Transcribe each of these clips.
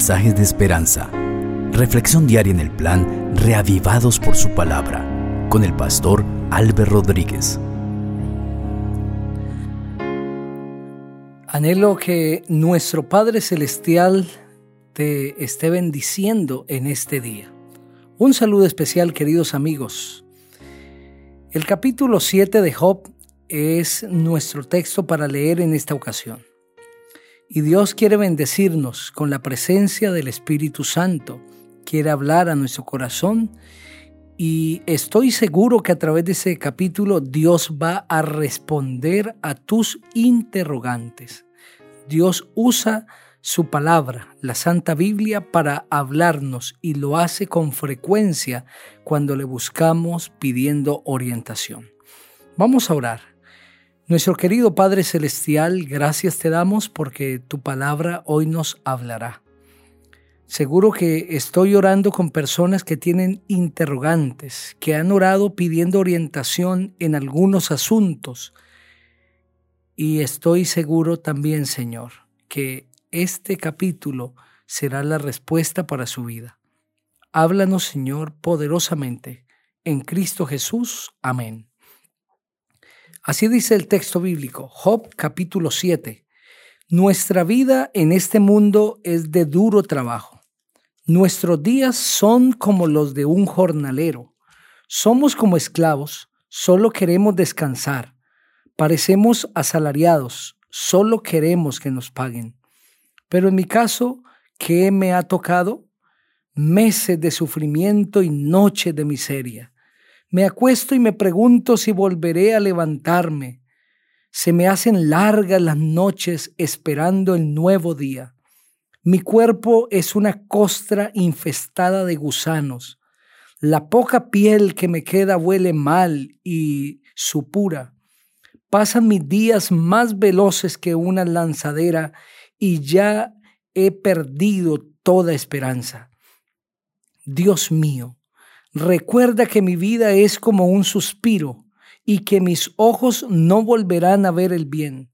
mensajes de esperanza. Reflexión diaria en el plan Reavivados por su palabra con el pastor Álvaro Rodríguez. Anhelo que nuestro Padre Celestial te esté bendiciendo en este día. Un saludo especial queridos amigos. El capítulo 7 de Job es nuestro texto para leer en esta ocasión. Y Dios quiere bendecirnos con la presencia del Espíritu Santo, quiere hablar a nuestro corazón y estoy seguro que a través de ese capítulo Dios va a responder a tus interrogantes. Dios usa su palabra, la Santa Biblia, para hablarnos y lo hace con frecuencia cuando le buscamos pidiendo orientación. Vamos a orar. Nuestro querido Padre Celestial, gracias te damos porque tu palabra hoy nos hablará. Seguro que estoy orando con personas que tienen interrogantes, que han orado pidiendo orientación en algunos asuntos. Y estoy seguro también, Señor, que este capítulo será la respuesta para su vida. Háblanos, Señor, poderosamente. En Cristo Jesús. Amén. Así dice el texto bíblico, Job capítulo 7. Nuestra vida en este mundo es de duro trabajo. Nuestros días son como los de un jornalero. Somos como esclavos, solo queremos descansar. Parecemos asalariados, solo queremos que nos paguen. Pero en mi caso, ¿qué me ha tocado? Meses de sufrimiento y noches de miseria. Me acuesto y me pregunto si volveré a levantarme. Se me hacen largas las noches esperando el nuevo día. Mi cuerpo es una costra infestada de gusanos. La poca piel que me queda huele mal y supura. Pasan mis días más veloces que una lanzadera y ya he perdido toda esperanza. Dios mío, Recuerda que mi vida es como un suspiro y que mis ojos no volverán a ver el bien.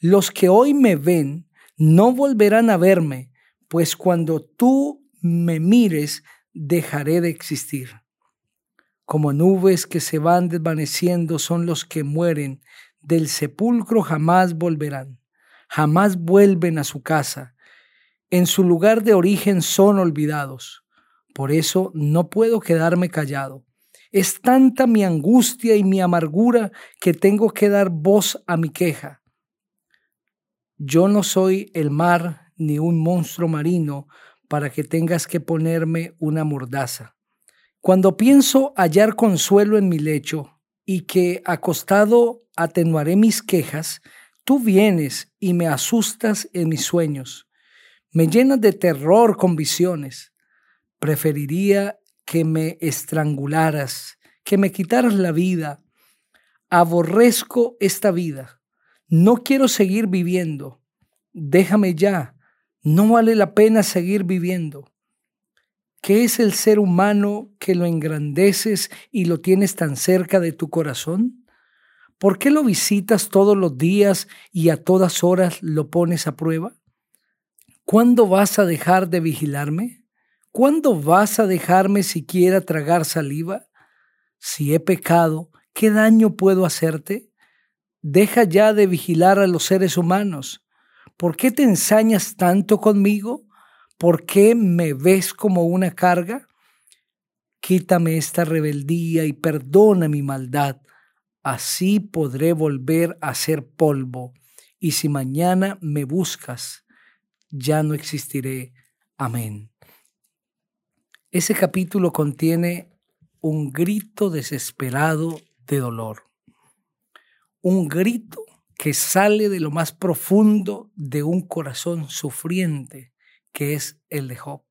Los que hoy me ven no volverán a verme, pues cuando tú me mires dejaré de existir. Como nubes que se van desvaneciendo son los que mueren, del sepulcro jamás volverán, jamás vuelven a su casa, en su lugar de origen son olvidados. Por eso no puedo quedarme callado. Es tanta mi angustia y mi amargura que tengo que dar voz a mi queja. Yo no soy el mar ni un monstruo marino para que tengas que ponerme una mordaza. Cuando pienso hallar consuelo en mi lecho y que acostado atenuaré mis quejas, tú vienes y me asustas en mis sueños. Me llenas de terror con visiones. Preferiría que me estrangularas, que me quitaras la vida. Aborrezco esta vida. No quiero seguir viviendo. Déjame ya. No vale la pena seguir viviendo. ¿Qué es el ser humano que lo engrandeces y lo tienes tan cerca de tu corazón? ¿Por qué lo visitas todos los días y a todas horas lo pones a prueba? ¿Cuándo vas a dejar de vigilarme? ¿Cuándo vas a dejarme siquiera tragar saliva? Si he pecado, ¿qué daño puedo hacerte? Deja ya de vigilar a los seres humanos. ¿Por qué te ensañas tanto conmigo? ¿Por qué me ves como una carga? Quítame esta rebeldía y perdona mi maldad. Así podré volver a ser polvo. Y si mañana me buscas, ya no existiré. Amén. Ese capítulo contiene un grito desesperado de dolor, un grito que sale de lo más profundo de un corazón sufriente, que es el de Job,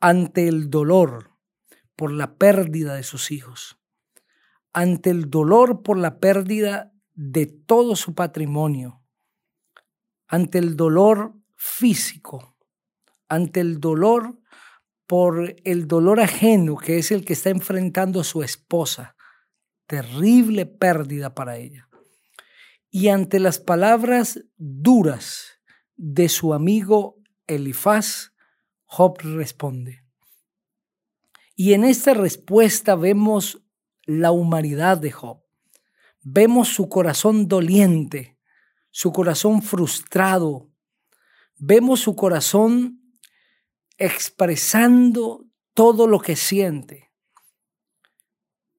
ante el dolor por la pérdida de sus hijos, ante el dolor por la pérdida de todo su patrimonio, ante el dolor físico, ante el dolor por el dolor ajeno que es el que está enfrentando su esposa. Terrible pérdida para ella. Y ante las palabras duras de su amigo Elifaz, Job responde. Y en esta respuesta vemos la humanidad de Job. Vemos su corazón doliente, su corazón frustrado. Vemos su corazón expresando todo lo que siente.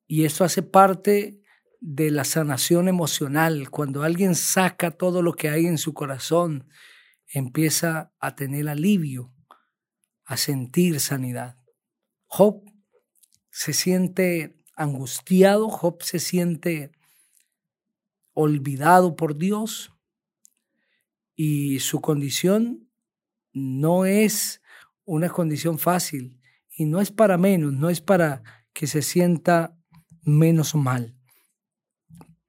Y eso hace parte de la sanación emocional. Cuando alguien saca todo lo que hay en su corazón, empieza a tener alivio, a sentir sanidad. Job se siente angustiado, Job se siente olvidado por Dios y su condición no es una condición fácil y no es para menos, no es para que se sienta menos mal.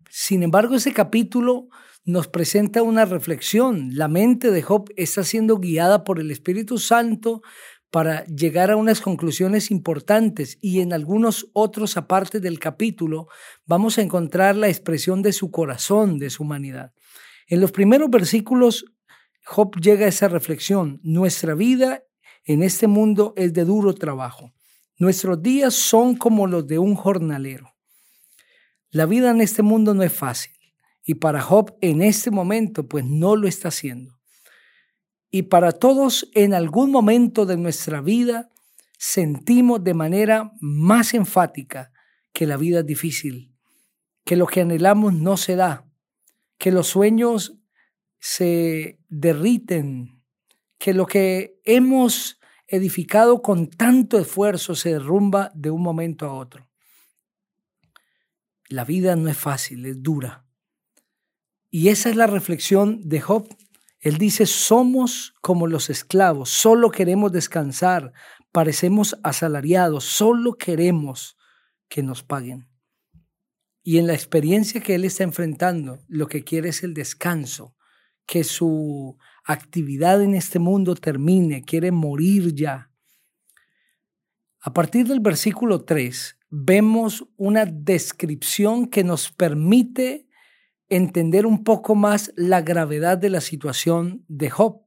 Sin embargo, ese capítulo nos presenta una reflexión. La mente de Job está siendo guiada por el Espíritu Santo para llegar a unas conclusiones importantes y en algunos otros aparte del capítulo vamos a encontrar la expresión de su corazón, de su humanidad. En los primeros versículos, Job llega a esa reflexión. Nuestra vida en este mundo es de duro trabajo. Nuestros días son como los de un jornalero. La vida en este mundo no es fácil y para Job en este momento pues no lo está haciendo. Y para todos en algún momento de nuestra vida sentimos de manera más enfática que la vida es difícil, que lo que anhelamos no se da, que los sueños se derriten, que lo que hemos edificado con tanto esfuerzo se derrumba de un momento a otro. La vida no es fácil, es dura. Y esa es la reflexión de Job. Él dice, somos como los esclavos, solo queremos descansar, parecemos asalariados, solo queremos que nos paguen. Y en la experiencia que él está enfrentando, lo que quiere es el descanso, que su actividad en este mundo termine, quiere morir ya. A partir del versículo 3 vemos una descripción que nos permite entender un poco más la gravedad de la situación de Job.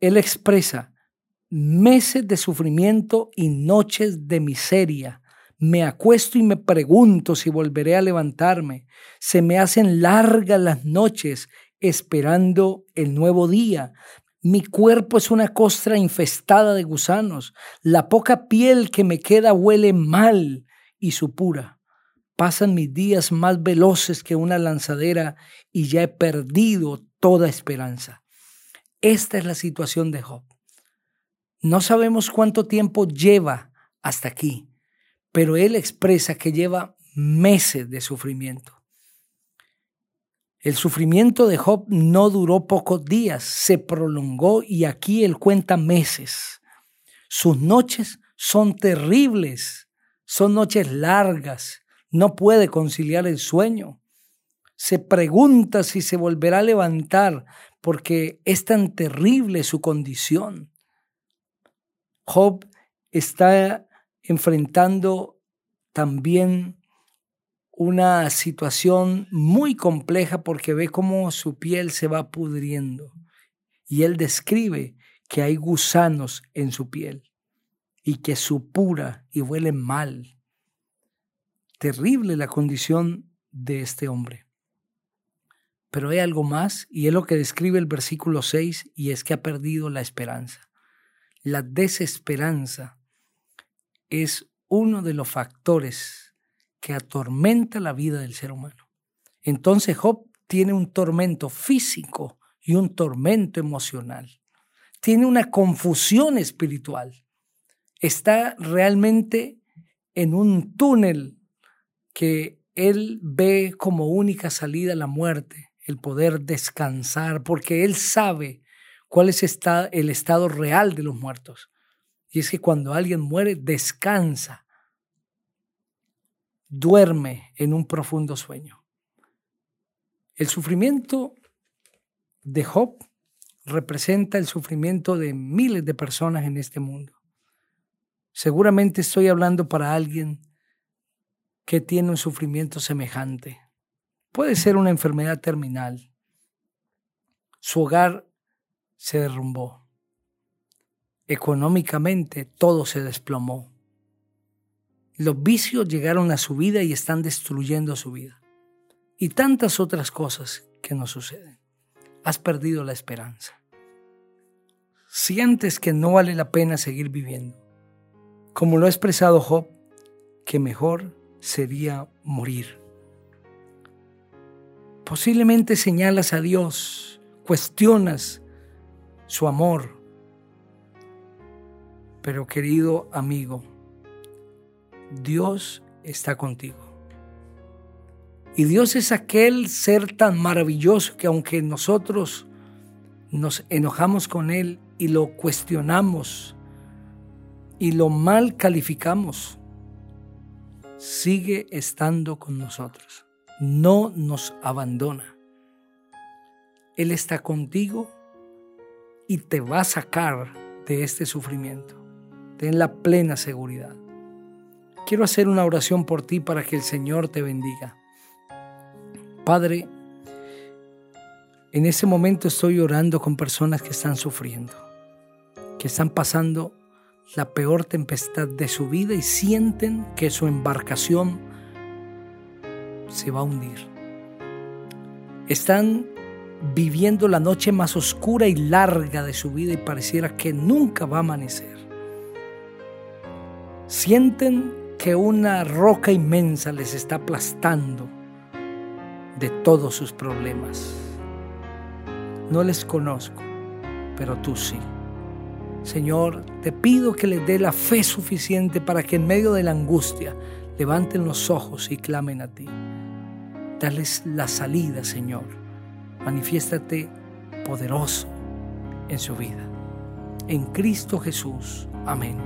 Él expresa meses de sufrimiento y noches de miseria. Me acuesto y me pregunto si volveré a levantarme. Se me hacen largas las noches esperando el nuevo día. Mi cuerpo es una costra infestada de gusanos. La poca piel que me queda huele mal y supura. Pasan mis días más veloces que una lanzadera y ya he perdido toda esperanza. Esta es la situación de Job. No sabemos cuánto tiempo lleva hasta aquí, pero él expresa que lleva meses de sufrimiento. El sufrimiento de Job no duró pocos días, se prolongó y aquí él cuenta meses. Sus noches son terribles, son noches largas, no puede conciliar el sueño. Se pregunta si se volverá a levantar porque es tan terrible su condición. Job está enfrentando también una situación muy compleja porque ve cómo su piel se va pudriendo. Y él describe que hay gusanos en su piel y que supura y huele mal. Terrible la condición de este hombre. Pero hay algo más y es lo que describe el versículo 6 y es que ha perdido la esperanza. La desesperanza es uno de los factores que atormenta la vida del ser humano. Entonces Job tiene un tormento físico y un tormento emocional. Tiene una confusión espiritual. Está realmente en un túnel que él ve como única salida la muerte, el poder descansar, porque él sabe cuál es el estado real de los muertos. Y es que cuando alguien muere, descansa duerme en un profundo sueño. El sufrimiento de Job representa el sufrimiento de miles de personas en este mundo. Seguramente estoy hablando para alguien que tiene un sufrimiento semejante. Puede ser una enfermedad terminal. Su hogar se derrumbó. Económicamente todo se desplomó. Los vicios llegaron a su vida y están destruyendo su vida. Y tantas otras cosas que nos suceden. Has perdido la esperanza. Sientes que no vale la pena seguir viviendo. Como lo ha expresado Job, que mejor sería morir. Posiblemente señalas a Dios, cuestionas su amor. Pero querido amigo, Dios está contigo. Y Dios es aquel ser tan maravilloso que aunque nosotros nos enojamos con Él y lo cuestionamos y lo mal calificamos, sigue estando con nosotros. No nos abandona. Él está contigo y te va a sacar de este sufrimiento. Ten la plena seguridad. Quiero hacer una oración por ti para que el Señor te bendiga. Padre, en ese momento estoy orando con personas que están sufriendo, que están pasando la peor tempestad de su vida y sienten que su embarcación se va a hundir. Están viviendo la noche más oscura y larga de su vida y pareciera que nunca va a amanecer. Sienten que una roca inmensa les está aplastando de todos sus problemas. No les conozco, pero tú sí. Señor, te pido que les dé la fe suficiente para que en medio de la angustia levanten los ojos y clamen a ti. Dales la salida, Señor. Manifiéstate poderoso en su vida. En Cristo Jesús. Amén.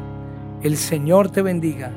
El Señor te bendiga